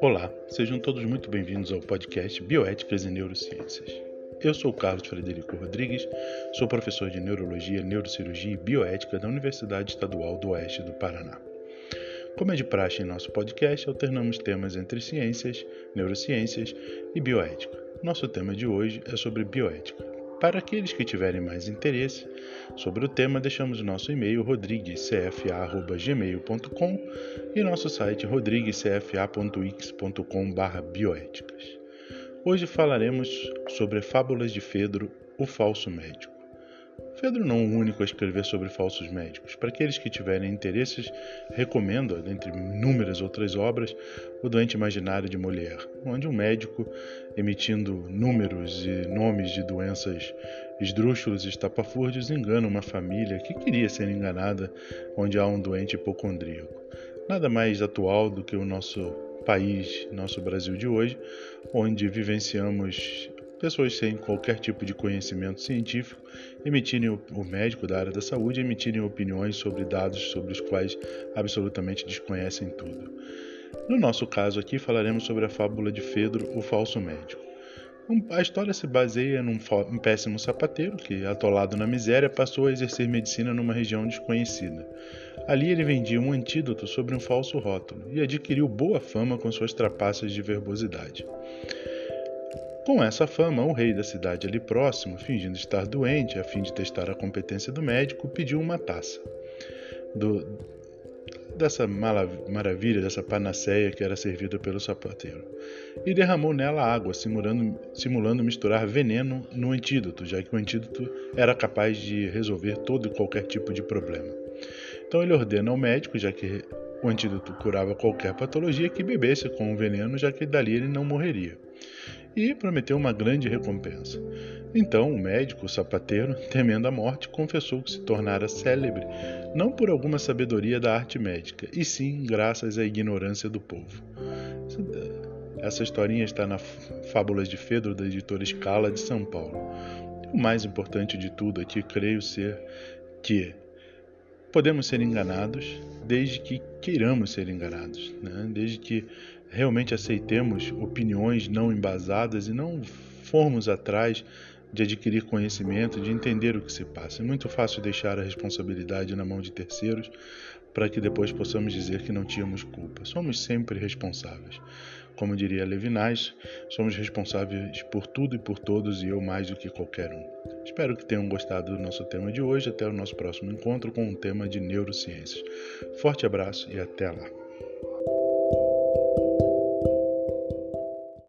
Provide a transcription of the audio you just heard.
Olá, sejam todos muito bem-vindos ao podcast Bioéticas e Neurociências. Eu sou Carlos Frederico Rodrigues, sou professor de Neurologia, Neurocirurgia e Bioética da Universidade Estadual do Oeste do Paraná. Como é de praxe em nosso podcast, alternamos temas entre ciências, neurociências e bioética. Nosso tema de hoje é sobre bioética. Para aqueles que tiverem mais interesse sobre o tema, deixamos nosso e-mail rodriguescfa.gmail.com e nosso site rodriguescfa.x.com/bioéticas. Hoje falaremos sobre Fábulas de Fedro, o falso médico. Fedro não é o único a escrever sobre falsos médicos. Para aqueles que tiverem interesses, recomendo, dentre inúmeras outras obras, O Doente Imaginário de Molière, onde um médico, emitindo números e nomes de doenças esdrúxulos e estapafúrdios, engana uma família que queria ser enganada, onde há um doente hipocondríaco. Nada mais atual do que o nosso país, nosso Brasil de hoje, onde vivenciamos pessoas sem qualquer tipo de conhecimento científico emitirem o médico da área da saúde emitirem opiniões sobre dados sobre os quais absolutamente desconhecem tudo. No nosso caso aqui falaremos sobre a fábula de Fedro, o falso médico. A história se baseia num um péssimo sapateiro que, atolado na miséria, passou a exercer medicina numa região desconhecida. Ali ele vendia um antídoto sobre um falso rótulo e adquiriu boa fama com suas trapaças de verbosidade. Com essa fama, o rei da cidade ali próximo, fingindo estar doente a fim de testar a competência do médico, pediu uma taça. Do, dessa maravilha, dessa panaceia que era servida pelo sapateiro, e derramou nela água, simulando, simulando misturar veneno no antídoto, já que o antídoto era capaz de resolver todo e qualquer tipo de problema. Então ele ordena ao médico, já que o antídoto curava qualquer patologia, que bebesse com o veneno, já que dali ele não morreria e prometeu uma grande recompensa. Então o médico, o sapateiro, temendo a morte, confessou que se tornara célebre não por alguma sabedoria da arte médica, e sim graças à ignorância do povo. Essa historinha está na Fábulas de Fedro, da editora Scala de São Paulo. O mais importante de tudo aqui, creio ser que podemos ser enganados desde que queiramos ser enganados, né? desde que realmente aceitemos opiniões não embasadas e não formos atrás de adquirir conhecimento, de entender o que se passa. É muito fácil deixar a responsabilidade na mão de terceiros para que depois possamos dizer que não tínhamos culpa. Somos sempre responsáveis. Como diria Levinas, somos responsáveis por tudo e por todos e eu mais do que qualquer um. Espero que tenham gostado do nosso tema de hoje. Até o nosso próximo encontro com um tema de neurociências. Forte abraço e até lá.